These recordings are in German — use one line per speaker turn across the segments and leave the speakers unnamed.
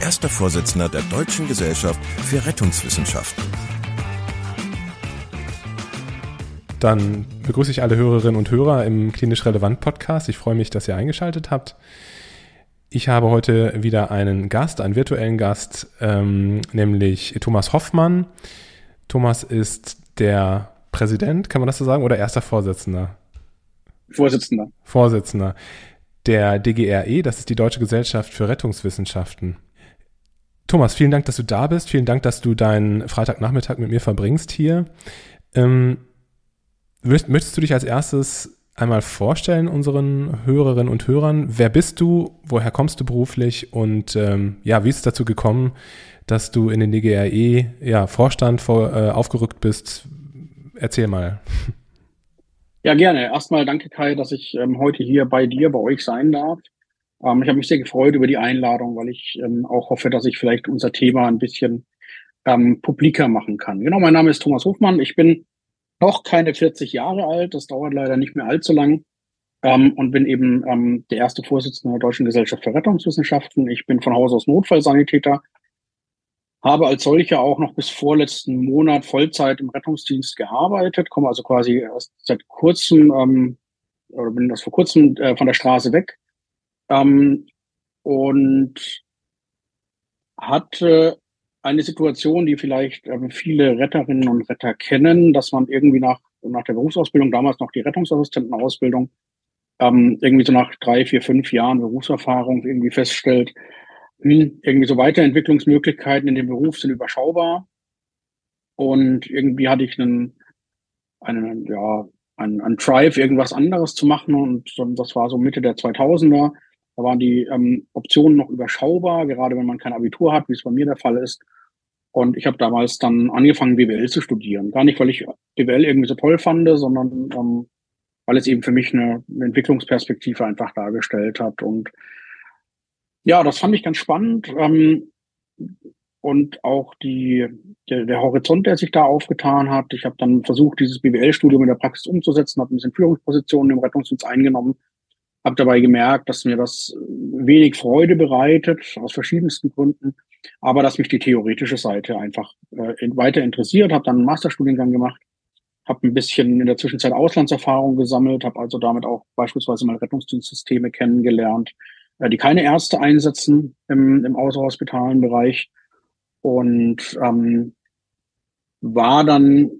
erster Vorsitzender der Deutschen Gesellschaft für Rettungswissenschaften.
Dann begrüße ich alle Hörerinnen und Hörer im Klinisch Relevant Podcast. Ich freue mich, dass ihr eingeschaltet habt. Ich habe heute wieder einen Gast, einen virtuellen Gast, ähm, nämlich Thomas Hoffmann. Thomas ist der Präsident, kann man das so sagen, oder erster Vorsitzender?
Vorsitzender.
Vorsitzender der DGRE, das ist die Deutsche Gesellschaft für Rettungswissenschaften. Thomas, vielen Dank, dass du da bist. Vielen Dank, dass du deinen Freitagnachmittag mit mir verbringst hier. Ähm, möchtest du dich als erstes einmal vorstellen unseren Hörerinnen und Hörern? Wer bist du? Woher kommst du beruflich? Und ähm, ja, wie ist es dazu gekommen, dass du in den DGRE ja, Vorstand vor, äh, aufgerückt bist? Erzähl mal.
Ja, gerne. Erstmal danke, Kai, dass ich ähm, heute hier bei dir, bei euch sein darf. Ähm, ich habe mich sehr gefreut über die Einladung, weil ich ähm, auch hoffe, dass ich vielleicht unser Thema ein bisschen ähm, publiker machen kann. Genau, mein Name ist Thomas Hofmann. Ich bin noch keine 40 Jahre alt. Das dauert leider nicht mehr allzu lang. Ähm, und bin eben ähm, der erste Vorsitzende der Deutschen Gesellschaft für Rettungswissenschaften. Ich bin von Haus aus Notfallsanitäter habe als solcher auch noch bis vorletzten Monat Vollzeit im Rettungsdienst gearbeitet, komme also quasi erst seit kurzem ähm, oder bin das vor kurzem äh, von der Straße weg ähm, und hatte eine Situation, die vielleicht ähm, viele Retterinnen und Retter kennen, dass man irgendwie nach, nach der Berufsausbildung, damals noch die Rettungsassistentenausbildung, ähm, irgendwie so nach drei, vier, fünf Jahren Berufserfahrung irgendwie feststellt, irgendwie so Weiterentwicklungsmöglichkeiten in dem Beruf sind überschaubar. Und irgendwie hatte ich einen, einen, ja, einen, einen Drive, irgendwas anderes zu machen. Und das war so Mitte der 2000er. Da waren die ähm, Optionen noch überschaubar, gerade wenn man kein Abitur hat, wie es bei mir der Fall ist. Und ich habe damals dann angefangen, BWL zu studieren. Gar nicht, weil ich BWL irgendwie so toll fand, sondern ähm, weil es eben für mich eine, eine Entwicklungsperspektive einfach dargestellt hat. Und ja, das fand ich ganz spannend. Ähm, und auch die, der, der Horizont, der sich da aufgetan hat. Ich habe dann versucht, dieses BWL-Studium in der Praxis umzusetzen, habe ein bisschen Führungspositionen im Rettungsdienst eingenommen, habe dabei gemerkt, dass mir das wenig Freude bereitet, aus verschiedensten Gründen, aber dass mich die theoretische Seite einfach äh, weiter interessiert, habe dann einen Masterstudiengang gemacht, habe ein bisschen in der Zwischenzeit Auslandserfahrung gesammelt, habe also damit auch beispielsweise mal Rettungsdienstsysteme kennengelernt, äh, die keine Ärzte einsetzen im, im außerhospitalen Bereich. Und ähm, war dann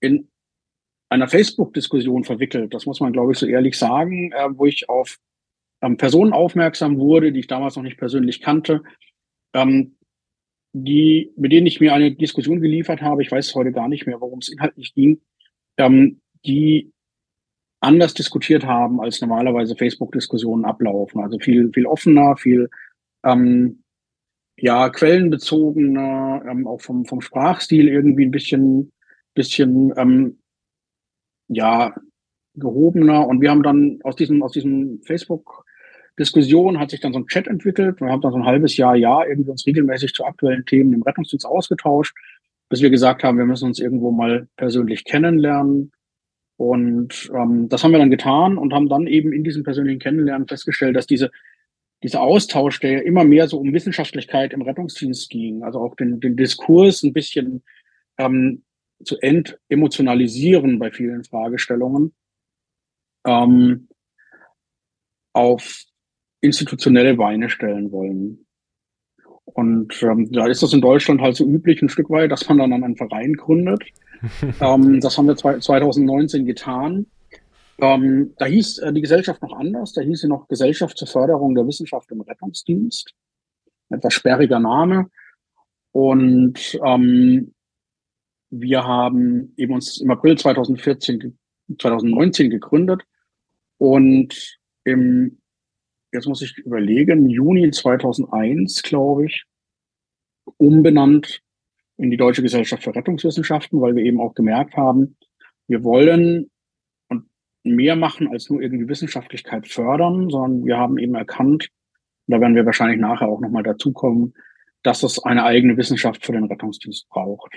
in einer Facebook-Diskussion verwickelt. Das muss man, glaube ich, so ehrlich sagen, äh, wo ich auf ähm, Personen aufmerksam wurde, die ich damals noch nicht persönlich kannte, ähm, die, mit denen ich mir eine Diskussion geliefert habe. Ich weiß heute gar nicht mehr, worum es inhaltlich ging, ähm, die anders diskutiert haben, als normalerweise Facebook-Diskussionen ablaufen. Also viel, viel offener, viel ähm, ja, quellenbezogener, ähm, auch vom, vom Sprachstil irgendwie ein bisschen, bisschen ähm, ja, gehobener. Und wir haben dann aus diesem, aus diesem Facebook Diskussion hat sich dann so ein Chat entwickelt. Wir haben dann so ein halbes Jahr, Jahr irgendwie uns regelmäßig zu aktuellen Themen im Rettungsdienst ausgetauscht, bis wir gesagt haben, wir müssen uns irgendwo mal persönlich kennenlernen und ähm, das haben wir dann getan und haben dann eben in diesem persönlichen Kennenlernen festgestellt, dass diese, dieser Austausch, der immer mehr so um Wissenschaftlichkeit im Rettungsdienst ging, also auch den, den Diskurs ein bisschen ähm, zu entemotionalisieren bei vielen Fragestellungen, ähm, auf institutionelle Beine stellen wollen. Und ähm, da ist das in Deutschland halt so üblich ein Stück weit, dass man dann einen Verein gründet ähm, das haben wir 2019 getan. Ähm, da hieß äh, die Gesellschaft noch anders. Da hieß sie noch Gesellschaft zur Förderung der Wissenschaft im Rettungsdienst. Etwas sperriger Name. Und ähm, wir haben eben uns im April 2014, 2019 gegründet und im, jetzt muss ich überlegen, Juni 2001, glaube ich, umbenannt in die Deutsche Gesellschaft für Rettungswissenschaften, weil wir eben auch gemerkt haben, wir wollen mehr machen als nur irgendwie Wissenschaftlichkeit fördern, sondern wir haben eben erkannt, da werden wir wahrscheinlich nachher auch nochmal dazukommen, dass es eine eigene Wissenschaft für den Rettungsdienst braucht.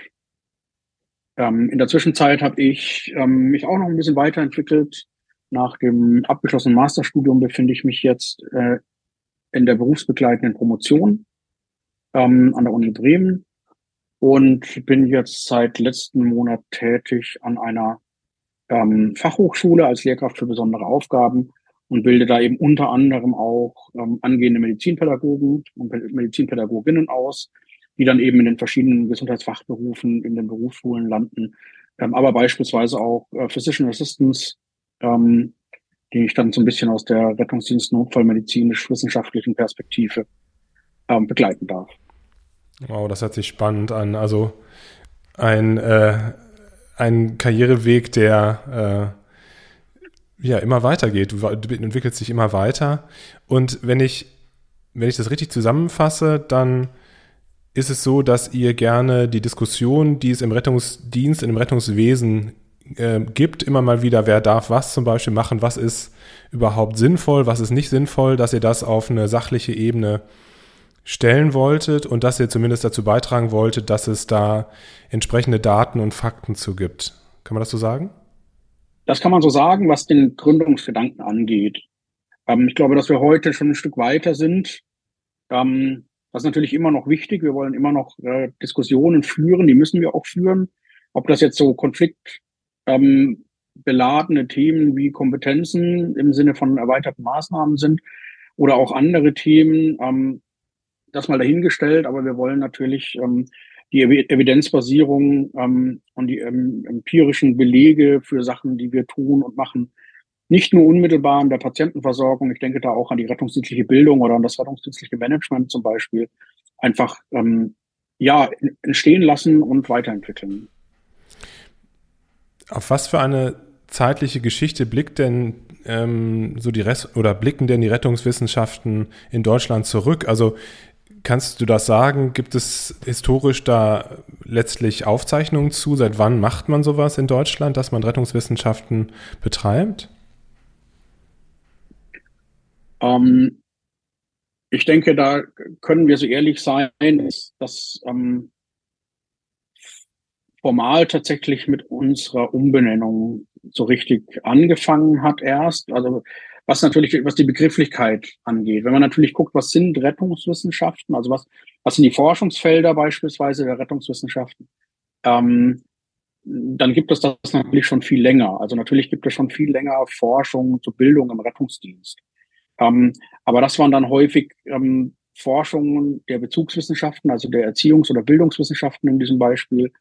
Ähm, in der Zwischenzeit habe ich ähm, mich auch noch ein bisschen weiterentwickelt. Nach dem abgeschlossenen Masterstudium befinde ich mich jetzt äh, in der berufsbegleitenden Promotion ähm, an der Uni Bremen und bin jetzt seit letzten Monat tätig an einer ähm, Fachhochschule als Lehrkraft für besondere Aufgaben und bilde da eben unter anderem auch ähm, angehende Medizinpädagogen und Medizinpädagoginnen aus, die dann eben in den verschiedenen Gesundheitsfachberufen in den Berufsschulen landen, ähm, aber beispielsweise auch äh, Physician Assistants, ähm, die ich dann so ein bisschen aus der Rettungsdienst notfallmedizinisch-wissenschaftlichen Perspektive ähm, begleiten darf.
Wow, das hört sich spannend an. Also ein, äh, ein Karriereweg, der äh, ja immer weitergeht. Du, du entwickelst dich immer weiter. Und wenn ich, wenn ich das richtig zusammenfasse, dann ist es so, dass ihr gerne die Diskussion, die es im Rettungsdienst, im Rettungswesen äh, gibt, immer mal wieder, wer darf was zum Beispiel machen, was ist überhaupt sinnvoll, was ist nicht sinnvoll, dass ihr das auf eine sachliche Ebene stellen wolltet und dass ihr zumindest dazu beitragen wolltet, dass es da entsprechende Daten und Fakten zu gibt. Kann man das so sagen?
Das kann man so sagen, was den Gründungsgedanken angeht. Ähm, ich glaube, dass wir heute schon ein Stück weiter sind. Ähm, das ist natürlich immer noch wichtig. Wir wollen immer noch äh, Diskussionen führen, die müssen wir auch führen. Ob das jetzt so konfliktbeladene ähm, Themen wie Kompetenzen im Sinne von erweiterten Maßnahmen sind oder auch andere Themen, ähm, das mal dahingestellt. Aber wir wollen natürlich ähm, die Evidenzbasierung ähm, und die ähm, empirischen Belege für Sachen, die wir tun und machen, nicht nur unmittelbar an der Patientenversorgung, ich denke da auch an die rettungsdienstliche Bildung oder an das rettungsdienstliche Management zum Beispiel, einfach ähm, ja, entstehen lassen und weiterentwickeln.
Auf was für eine zeitliche Geschichte blickt denn ähm, so die Rest oder blicken denn die Rettungswissenschaften in Deutschland zurück? Also kannst du das sagen? Gibt es historisch da letztlich Aufzeichnungen zu? Seit wann macht man sowas in Deutschland, dass man Rettungswissenschaften betreibt?
Ähm, ich denke, da können wir so ehrlich sein, dass das ähm, formal tatsächlich mit unserer Umbenennung so richtig angefangen hat erst. Also was natürlich, was die Begrifflichkeit angeht. Wenn man natürlich guckt, was sind Rettungswissenschaften, also was, was sind die Forschungsfelder beispielsweise der Rettungswissenschaften, ähm, dann gibt es das natürlich schon viel länger. Also natürlich gibt es schon viel länger Forschung zur Bildung im Rettungsdienst. Ähm, aber das waren dann häufig ähm, Forschungen der Bezugswissenschaften, also der Erziehungs- oder Bildungswissenschaften in diesem Beispiel,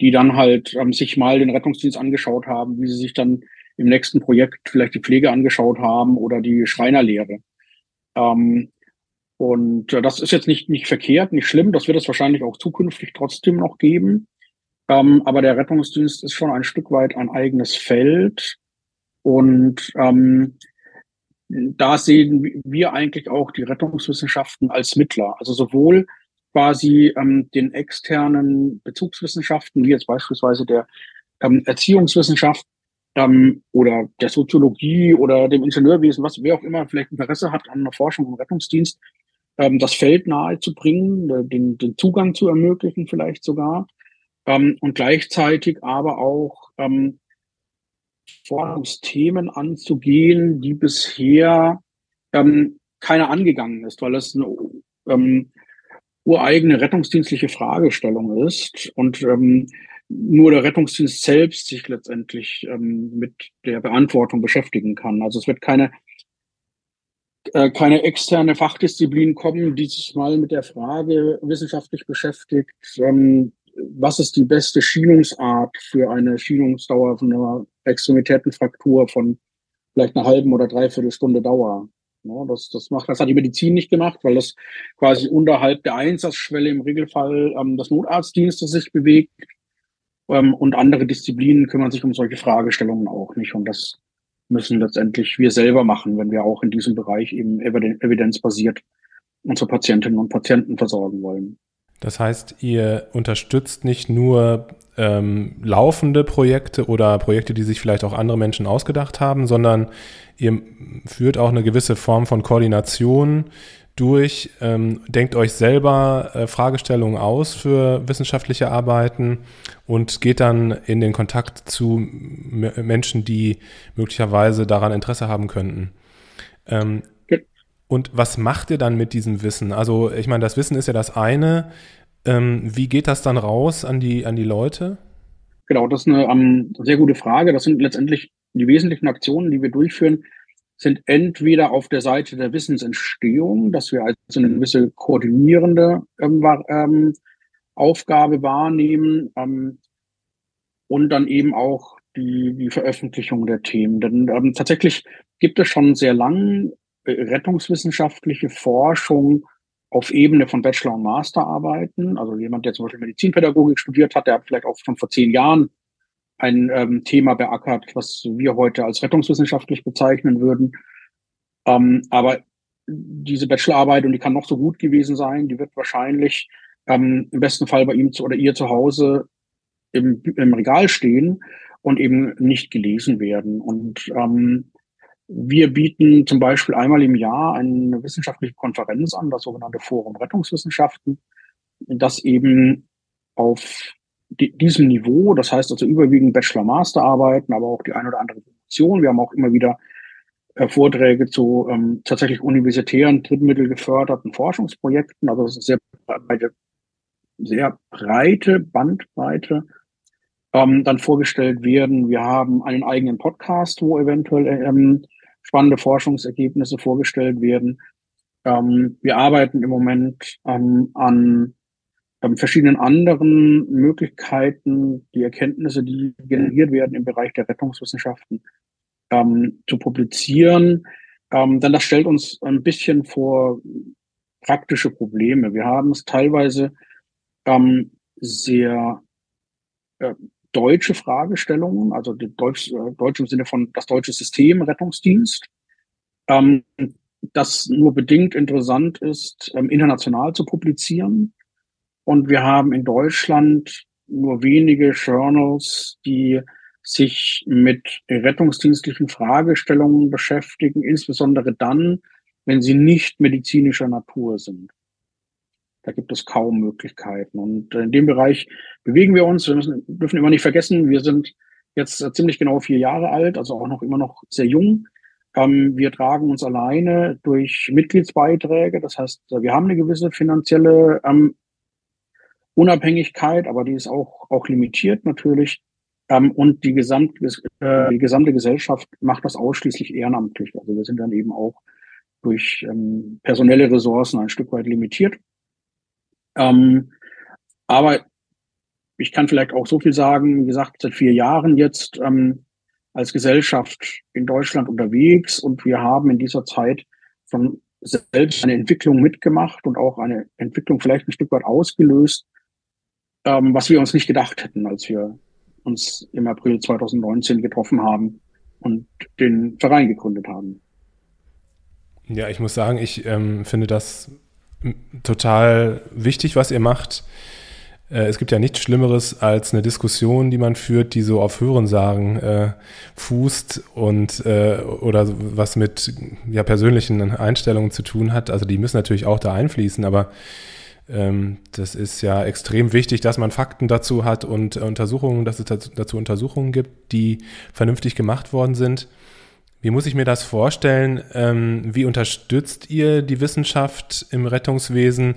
die dann halt ähm, sich mal den Rettungsdienst angeschaut haben, wie sie sich dann im nächsten Projekt vielleicht die Pflege angeschaut haben oder die Schreinerlehre. Ähm, und äh, das ist jetzt nicht, nicht verkehrt, nicht schlimm. Das wird es wahrscheinlich auch zukünftig trotzdem noch geben. Ähm, aber der Rettungsdienst ist schon ein Stück weit ein eigenes Feld. Und ähm, da sehen wir eigentlich auch die Rettungswissenschaften als Mittler. Also sowohl quasi ähm, den externen Bezugswissenschaften, wie jetzt beispielsweise der ähm, Erziehungswissenschaft ähm, oder der Soziologie oder dem Ingenieurwesen, was wer auch immer vielleicht Interesse hat an einer Forschung im Rettungsdienst, ähm, das Feld nahe zu bringen, äh, den, den Zugang zu ermöglichen vielleicht sogar ähm, und gleichzeitig aber auch ähm, Forschungsthemen anzugehen, die bisher ähm, keiner angegangen ist, weil es eine ähm, ureigene rettungsdienstliche Fragestellung ist und ähm, nur der Rettungsdienst selbst sich letztendlich ähm, mit der Beantwortung beschäftigen kann. Also es wird keine äh, keine externe Fachdisziplin kommen, die sich mal mit der Frage wissenschaftlich beschäftigt, ähm, was ist die beste Schienungsart für eine Schienungsdauer von einer Extremitätenfraktur von vielleicht einer halben oder dreiviertel Stunde Dauer. Ja, das, das macht, das hat die Medizin nicht gemacht, weil das quasi unterhalb der Einsatzschwelle im Regelfall ähm, des Notarztdienstes sich bewegt. Ähm, und andere Disziplinen kümmern sich um solche Fragestellungen auch nicht. Und das müssen letztendlich wir selber machen, wenn wir auch in diesem Bereich eben evidenzbasiert unsere Patientinnen und Patienten versorgen wollen.
Das heißt, ihr unterstützt nicht nur ähm, laufende Projekte oder Projekte, die sich vielleicht auch andere Menschen ausgedacht haben, sondern ihr führt auch eine gewisse Form von Koordination durch, ähm, denkt euch selber äh, Fragestellungen aus für wissenschaftliche Arbeiten und geht dann in den Kontakt zu Menschen, die möglicherweise daran Interesse haben könnten. Ähm, und was macht ihr dann mit diesem Wissen? Also ich meine, das Wissen ist ja das eine. Ähm, wie geht das dann raus an die, an die Leute?
Genau, das ist eine um, sehr gute Frage. Das sind letztendlich die wesentlichen Aktionen, die wir durchführen, sind entweder auf der Seite der Wissensentstehung, dass wir also eine gewisse koordinierende ähm, ähm, Aufgabe wahrnehmen ähm, und dann eben auch die, die Veröffentlichung der Themen. Denn ähm, tatsächlich gibt es schon sehr lang rettungswissenschaftliche Forschung auf Ebene von Bachelor- und Masterarbeiten. Also jemand, der zum Beispiel Medizinpädagogik studiert hat, der hat vielleicht auch schon vor zehn Jahren ein ähm, Thema beackert, was wir heute als rettungswissenschaftlich bezeichnen würden. Ähm, aber diese Bachelorarbeit, und die kann noch so gut gewesen sein, die wird wahrscheinlich ähm, im besten Fall bei ihm zu, oder ihr zu Hause im, im Regal stehen und eben nicht gelesen werden. Und ähm, wir bieten zum Beispiel einmal im Jahr eine wissenschaftliche Konferenz an, das sogenannte Forum Rettungswissenschaften, das eben auf diesem Niveau, das heißt also überwiegend Bachelor-Master-Arbeiten, aber auch die eine oder andere Promotion. Wir haben auch immer wieder äh, Vorträge zu ähm, tatsächlich universitären, Drittmittel geförderten Forschungsprojekten. Also es ist sehr sehr breite Bandbreite ähm, dann vorgestellt werden. Wir haben einen eigenen Podcast, wo eventuell ähm, spannende Forschungsergebnisse vorgestellt werden. Ähm, wir arbeiten im Moment ähm, an ähm, verschiedenen anderen Möglichkeiten, die Erkenntnisse, die generiert werden im Bereich der Rettungswissenschaften, ähm, zu publizieren. Denn das stellt uns ein bisschen vor praktische Probleme. Wir haben es teilweise sehr äh, deutsche Fragestellungen, also Deutsch, äh, Deutsch im Sinne von das deutsche System Rettungsdienst, ähm, das nur bedingt interessant ist, ähm, international zu publizieren. Und wir haben in Deutschland nur wenige Journals, die sich mit rettungsdienstlichen Fragestellungen beschäftigen, insbesondere dann, wenn sie nicht medizinischer Natur sind. Da gibt es kaum Möglichkeiten. Und in dem Bereich bewegen wir uns. Wir müssen, dürfen immer nicht vergessen, wir sind jetzt ziemlich genau vier Jahre alt, also auch noch immer noch sehr jung. Ähm, wir tragen uns alleine durch Mitgliedsbeiträge. Das heißt, wir haben eine gewisse finanzielle ähm, Unabhängigkeit, aber die ist auch, auch limitiert natürlich. Ähm, und die gesamte, äh, die gesamte Gesellschaft macht das ausschließlich ehrenamtlich. Also wir sind dann eben auch durch ähm, personelle Ressourcen ein Stück weit limitiert. Ähm, aber ich kann vielleicht auch so viel sagen, wie gesagt, seit vier Jahren jetzt ähm, als Gesellschaft in Deutschland unterwegs und wir haben in dieser Zeit schon selbst eine Entwicklung mitgemacht und auch eine Entwicklung vielleicht ein Stück weit ausgelöst, ähm, was wir uns nicht gedacht hätten, als wir uns im April 2019 getroffen haben und den Verein gegründet haben.
Ja, ich muss sagen, ich ähm, finde das total wichtig, was ihr macht. Äh, es gibt ja nichts Schlimmeres als eine Diskussion, die man führt, die so auf Hörensagen äh, fußt und äh, oder was mit ja, persönlichen Einstellungen zu tun hat. Also die müssen natürlich auch da einfließen, aber ähm, das ist ja extrem wichtig, dass man Fakten dazu hat und Untersuchungen, dass es dazu Untersuchungen gibt, die vernünftig gemacht worden sind. Wie muss ich mir das vorstellen? Ähm, wie unterstützt ihr die Wissenschaft im Rettungswesen?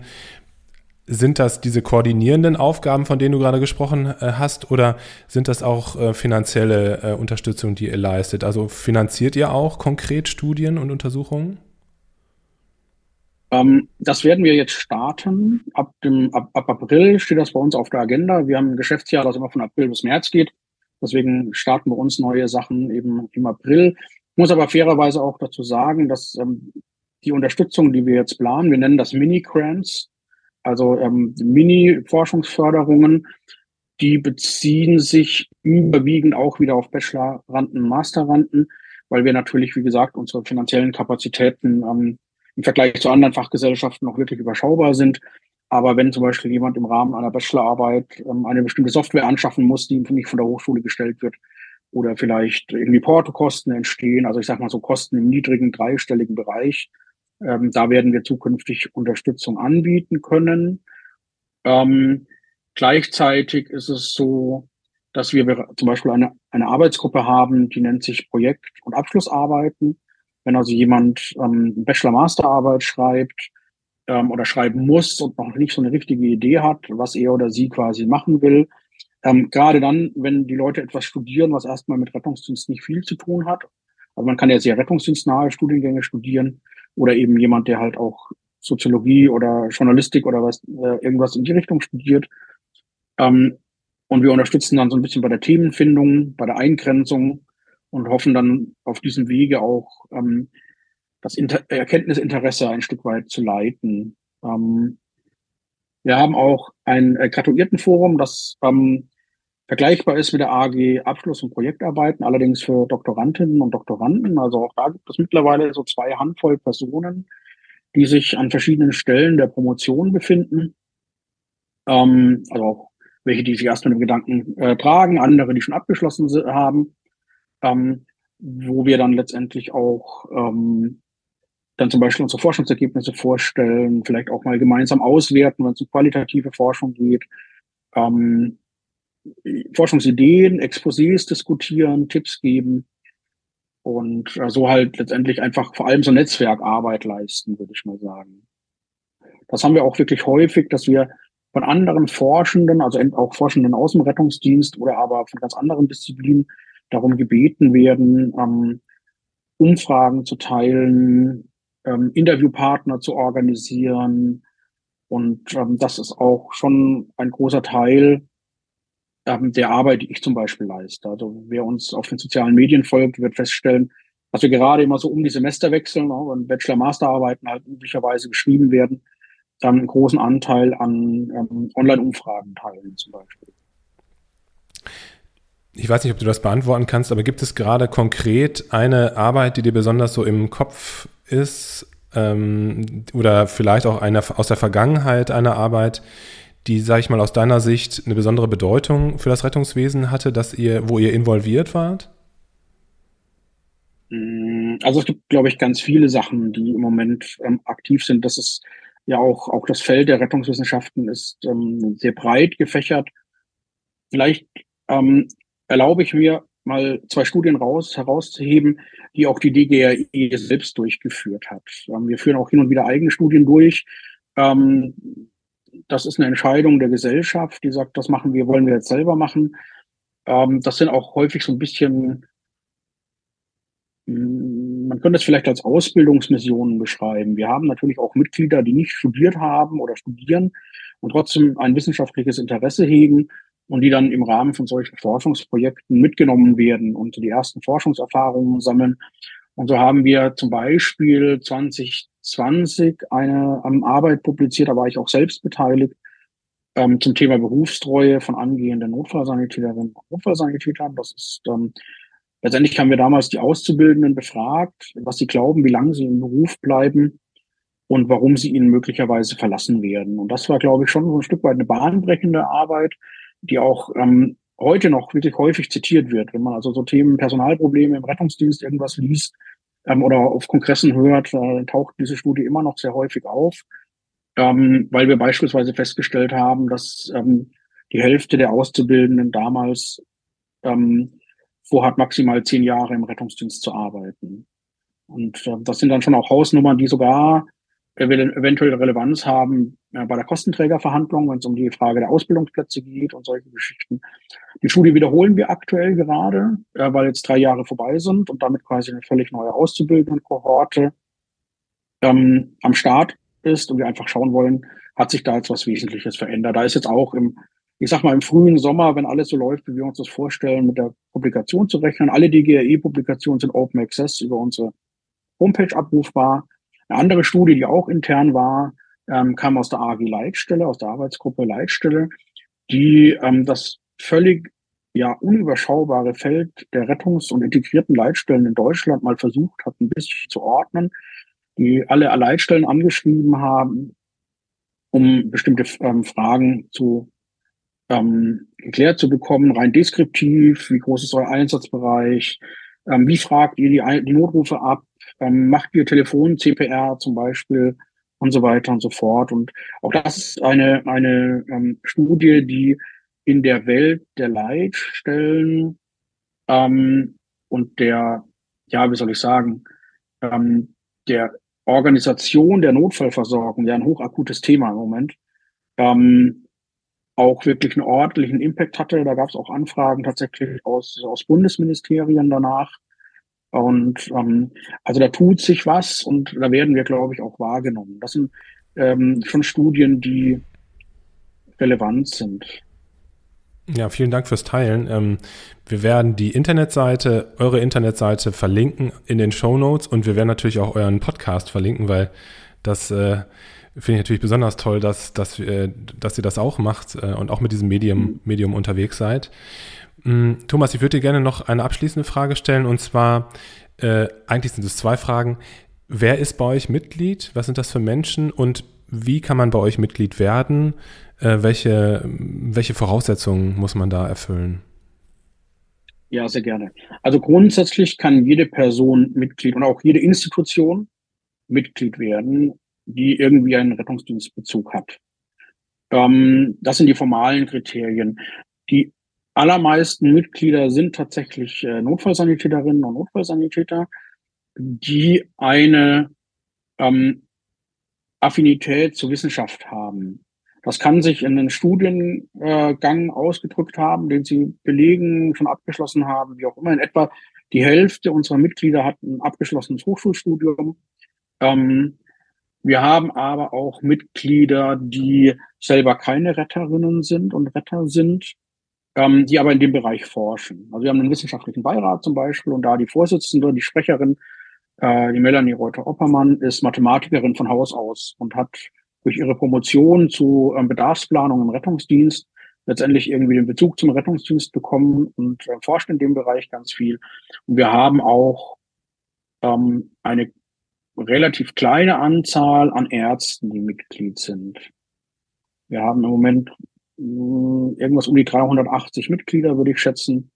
Sind das diese koordinierenden Aufgaben, von denen du gerade gesprochen äh, hast, oder sind das auch äh, finanzielle äh, Unterstützung, die ihr leistet? Also finanziert ihr auch konkret Studien und Untersuchungen?
Ähm, das werden wir jetzt starten. Ab, dem, ab, ab April steht das bei uns auf der Agenda. Wir haben ein Geschäftsjahr, das immer von April bis März geht. Deswegen starten bei uns neue Sachen eben im April muss aber fairerweise auch dazu sagen, dass ähm, die Unterstützung, die wir jetzt planen, wir nennen das Mini-Grants, also ähm, Mini-Forschungsförderungen, die beziehen sich überwiegend auch wieder auf Bacheloranden, Masteranden, weil wir natürlich, wie gesagt, unsere finanziellen Kapazitäten ähm, im Vergleich zu anderen Fachgesellschaften noch wirklich überschaubar sind. Aber wenn zum Beispiel jemand im Rahmen einer Bachelorarbeit ähm, eine bestimmte Software anschaffen muss, die nicht von der Hochschule gestellt wird, oder vielleicht irgendwie Portokosten entstehen, also ich sage mal so Kosten im niedrigen dreistelligen Bereich, ähm, da werden wir zukünftig Unterstützung anbieten können. Ähm, gleichzeitig ist es so, dass wir zum Beispiel eine, eine Arbeitsgruppe haben, die nennt sich Projekt- und Abschlussarbeiten. Wenn also jemand ähm, Bachelor-Masterarbeit schreibt ähm, oder schreiben muss und noch nicht so eine richtige Idee hat, was er oder sie quasi machen will, ähm, gerade dann, wenn die Leute etwas studieren, was erstmal mit Rettungsdienst nicht viel zu tun hat. Also man kann ja sehr rettungsdienstnahe Studiengänge studieren oder eben jemand, der halt auch Soziologie oder Journalistik oder was äh, irgendwas in die Richtung studiert. Ähm, und wir unterstützen dann so ein bisschen bei der Themenfindung, bei der Eingrenzung und hoffen dann auf diesem Wege auch ähm, das Inter Erkenntnisinteresse ein Stück weit zu leiten. Ähm, wir haben auch ein äh, Graduiertenforum, das ähm, vergleichbar ist mit der AG Abschluss- und Projektarbeiten, allerdings für Doktorandinnen und Doktoranden. Also auch da gibt es mittlerweile so zwei Handvoll Personen, die sich an verschiedenen Stellen der Promotion befinden. Ähm, also auch welche, die sich erst mit dem Gedanken äh, tragen, andere, die schon abgeschlossen haben, ähm, wo wir dann letztendlich auch ähm, dann zum Beispiel unsere Forschungsergebnisse vorstellen, vielleicht auch mal gemeinsam auswerten, wenn es um qualitative Forschung geht, ähm, Forschungsideen, Exposés diskutieren, Tipps geben und äh, so halt letztendlich einfach vor allem so Netzwerkarbeit leisten, würde ich mal sagen. Das haben wir auch wirklich häufig, dass wir von anderen Forschenden, also auch Forschenden aus dem Rettungsdienst oder aber von ganz anderen Disziplinen darum gebeten werden, ähm, Umfragen zu teilen, ähm, Interviewpartner zu organisieren. Und ähm, das ist auch schon ein großer Teil ähm, der Arbeit, die ich zum Beispiel leiste. Also wer uns auf den sozialen Medien folgt, wird feststellen, dass wir gerade immer so um die Semester wechseln, ne, wenn Bachelor-Masterarbeiten halt üblicherweise geschrieben werden, dann einen großen Anteil an ähm, Online-Umfragen teilen zum Beispiel.
Ich weiß nicht, ob du das beantworten kannst, aber gibt es gerade konkret eine Arbeit, die dir besonders so im Kopf ist ähm, oder vielleicht auch eine aus der Vergangenheit eine Arbeit, die, sage ich mal, aus deiner Sicht eine besondere Bedeutung für das Rettungswesen hatte, dass ihr, wo ihr involviert wart?
Mm, also es gibt, glaube ich, ganz viele Sachen, die im Moment ähm, aktiv sind. Das ist ja auch, auch das Feld der Rettungswissenschaften ist ähm, sehr breit gefächert. Vielleicht ähm, erlaube ich mir mal zwei Studien raus, herauszuheben, die auch die DGRE selbst durchgeführt hat. Ähm, wir führen auch hin und wieder eigene Studien durch. Ähm, das ist eine Entscheidung der Gesellschaft, die sagt, das machen wir, wollen wir jetzt selber machen. Ähm, das sind auch häufig so ein bisschen hm, man könnte es vielleicht als Ausbildungsmissionen beschreiben. Wir haben natürlich auch Mitglieder, die nicht studiert haben oder studieren und trotzdem ein wissenschaftliches Interesse hegen und die dann im Rahmen von solchen Forschungsprojekten mitgenommen werden und die ersten Forschungserfahrungen sammeln. Und so haben wir zum Beispiel 2020 eine um, Arbeit publiziert, da war ich auch selbst beteiligt, ähm, zum Thema Berufstreue von angehenden Notfallsanitäterinnen und Notfallsanitätern. Das ist ähm, Letztendlich haben wir damals die Auszubildenden befragt, was sie glauben, wie lange sie im Beruf bleiben und warum sie ihn möglicherweise verlassen werden. Und das war, glaube ich, schon so ein Stück weit eine bahnbrechende Arbeit, die auch ähm, heute noch wirklich häufig zitiert wird. Wenn man also so Themen Personalprobleme im Rettungsdienst irgendwas liest ähm, oder auf Kongressen hört, äh, taucht diese Studie immer noch sehr häufig auf, ähm, weil wir beispielsweise festgestellt haben, dass ähm, die Hälfte der Auszubildenden damals ähm, vorhat, maximal zehn Jahre im Rettungsdienst zu arbeiten. Und äh, das sind dann schon auch Hausnummern, die sogar eventuell Relevanz haben äh, bei der Kostenträgerverhandlung, wenn es um die Frage der Ausbildungsplätze geht und solche Geschichten. Die Studie wiederholen wir aktuell gerade, äh, weil jetzt drei Jahre vorbei sind und damit quasi eine völlig neue auszubildende Kohorte ähm, am Start ist und wir einfach schauen wollen, hat sich da jetzt was Wesentliches verändert. Da ist jetzt auch im ich sag mal, im frühen Sommer, wenn alles so läuft, wie wir uns das vorstellen, mit der Publikation zu rechnen. Alle DGRE-Publikationen sind Open Access über unsere Homepage abrufbar. Eine andere Studie, die auch intern war, ähm, kam aus der AG Leitstelle, aus der Arbeitsgruppe Leitstelle, die ähm, das völlig ja unüberschaubare Feld der Rettungs- und integrierten Leitstellen in Deutschland mal versucht hat, ein bisschen zu ordnen, die alle Leitstellen angeschrieben haben um bestimmte ähm, Fragen zu ähm, geklärt zu bekommen, rein deskriptiv, wie groß ist euer Einsatzbereich, ähm, wie fragt ihr die, die Notrufe ab, ähm, macht ihr Telefon-CPR zum Beispiel und so weiter und so fort. Und auch das ist eine, eine ähm, Studie, die in der Welt der Leitstellen ähm, und der, ja, wie soll ich sagen, ähm, der Organisation der Notfallversorgung, ja ein hochakutes Thema im Moment, ähm, auch wirklich einen ordentlichen Impact hatte. Da gab es auch Anfragen tatsächlich aus, aus Bundesministerien danach. Und ähm, also da tut sich was und da werden wir, glaube ich, auch wahrgenommen. Das sind ähm, schon Studien, die relevant sind.
Ja, vielen Dank fürs Teilen. Ähm, wir werden die Internetseite, eure Internetseite verlinken in den Show Notes und wir werden natürlich auch euren Podcast verlinken, weil das äh, finde ich natürlich besonders toll, dass, dass, äh, dass ihr das auch macht äh, und auch mit diesem Medium, mhm. Medium unterwegs seid. Ähm, Thomas, ich würde dir gerne noch eine abschließende Frage stellen und zwar, äh, eigentlich sind es zwei Fragen. Wer ist bei euch Mitglied? Was sind das für Menschen und wie kann man bei euch Mitglied werden? Äh, welche, welche Voraussetzungen muss man da erfüllen?
Ja, sehr gerne. Also grundsätzlich kann jede Person Mitglied und auch jede Institution Mitglied werden, die irgendwie einen Rettungsdienstbezug hat. Ähm, das sind die formalen Kriterien. Die allermeisten Mitglieder sind tatsächlich äh, Notfallsanitäterinnen und Notfallsanitäter, die eine ähm, Affinität zur Wissenschaft haben. Das kann sich in einen Studiengang ausgedrückt haben, den sie belegen, schon abgeschlossen haben, wie auch immer. In etwa die Hälfte unserer Mitglieder hat ein abgeschlossenes Hochschulstudium. Ähm, wir haben aber auch Mitglieder, die selber keine Retterinnen sind und Retter sind, ähm, die aber in dem Bereich forschen. Also wir haben einen wissenschaftlichen Beirat zum Beispiel und da die Vorsitzende, die Sprecherin, äh, die Melanie Reuter-Oppermann, ist Mathematikerin von Haus aus und hat durch ihre Promotion zu ähm, Bedarfsplanung im Rettungsdienst letztendlich irgendwie den Bezug zum Rettungsdienst bekommen und äh, forscht in dem Bereich ganz viel. Und wir haben auch ähm, eine relativ kleine Anzahl an Ärzten, die Mitglied sind. Wir haben im Moment irgendwas um die 380 Mitglieder, würde ich schätzen.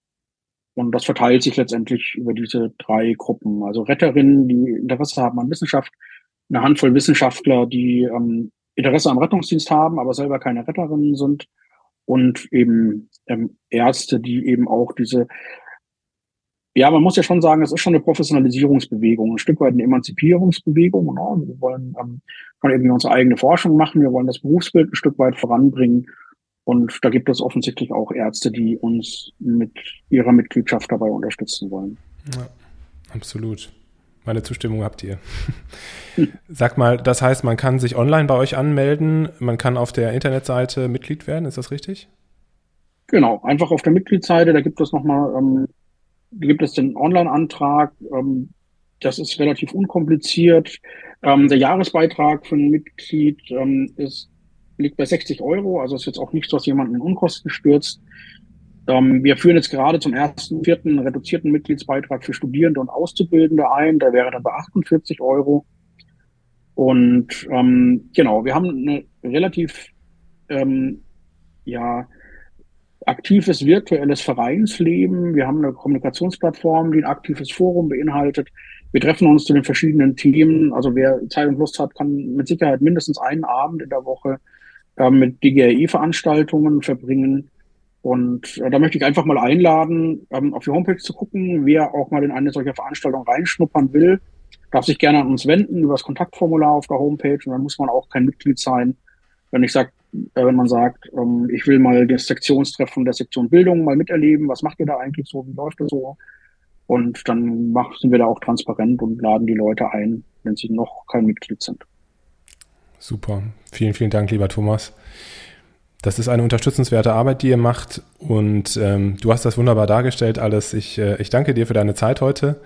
Und das verteilt sich letztendlich über diese drei Gruppen. Also Retterinnen, die Interesse haben an Wissenschaft, eine Handvoll Wissenschaftler, die ähm, Interesse am Rettungsdienst haben, aber selber keine Retterinnen sind und eben ähm, Ärzte, die eben auch diese, ja, man muss ja schon sagen, es ist schon eine Professionalisierungsbewegung, ein Stück weit eine Emanzipierungsbewegung. Ne? Wir wollen ähm, können irgendwie unsere eigene Forschung machen, wir wollen das Berufsbild ein Stück weit voranbringen. Und da gibt es offensichtlich auch Ärzte, die uns mit ihrer Mitgliedschaft dabei unterstützen wollen.
Ja, absolut. Meine Zustimmung habt ihr. Sag mal, das heißt, man kann sich online bei euch anmelden, man kann auf der Internetseite Mitglied werden, ist das richtig?
Genau, einfach auf der Mitgliedsseite, da gibt es nochmal, ähm, gibt es den Online-Antrag, ähm, das ist relativ unkompliziert. Ähm, der Jahresbeitrag für ein Mitglied ähm, ist, liegt bei 60 Euro, also ist jetzt auch nichts, was jemanden in Unkosten stürzt. Ähm, wir führen jetzt gerade zum ersten, vierten reduzierten Mitgliedsbeitrag für Studierende und Auszubildende ein. Der wäre dann bei 48 Euro. Und ähm, genau, wir haben eine relativ ähm, ja, aktives virtuelles Vereinsleben. Wir haben eine Kommunikationsplattform, die ein aktives Forum beinhaltet. Wir treffen uns zu den verschiedenen Themen. Also wer Zeit und Lust hat, kann mit Sicherheit mindestens einen Abend in der Woche äh, mit DGRI-Veranstaltungen verbringen. Und äh, da möchte ich einfach mal einladen, ähm, auf die Homepage zu gucken. Wer auch mal in eine solche Veranstaltung reinschnuppern will, darf sich gerne an uns wenden über das Kontaktformular auf der Homepage. Und dann muss man auch kein Mitglied sein. Wenn ich sag, äh, wenn man sagt, ähm, ich will mal das Sektionstreffen der Sektion Bildung mal miterleben, was macht ihr da eigentlich so, wie läuft das so? Und dann machen, wir da auch transparent und laden die Leute ein, wenn sie noch kein Mitglied sind.
Super. Vielen, vielen Dank, lieber Thomas. Das ist eine unterstützenswerte Arbeit, die ihr macht und ähm, du hast das wunderbar dargestellt alles. Ich, äh, ich danke dir für deine Zeit heute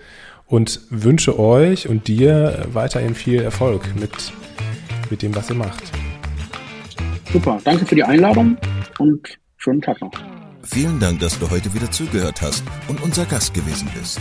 und wünsche euch und dir weiterhin viel Erfolg mit, mit dem, was ihr macht.
Super, danke für die Einladung und schönen Tag noch.
Vielen Dank, dass du heute wieder zugehört hast und unser Gast gewesen bist.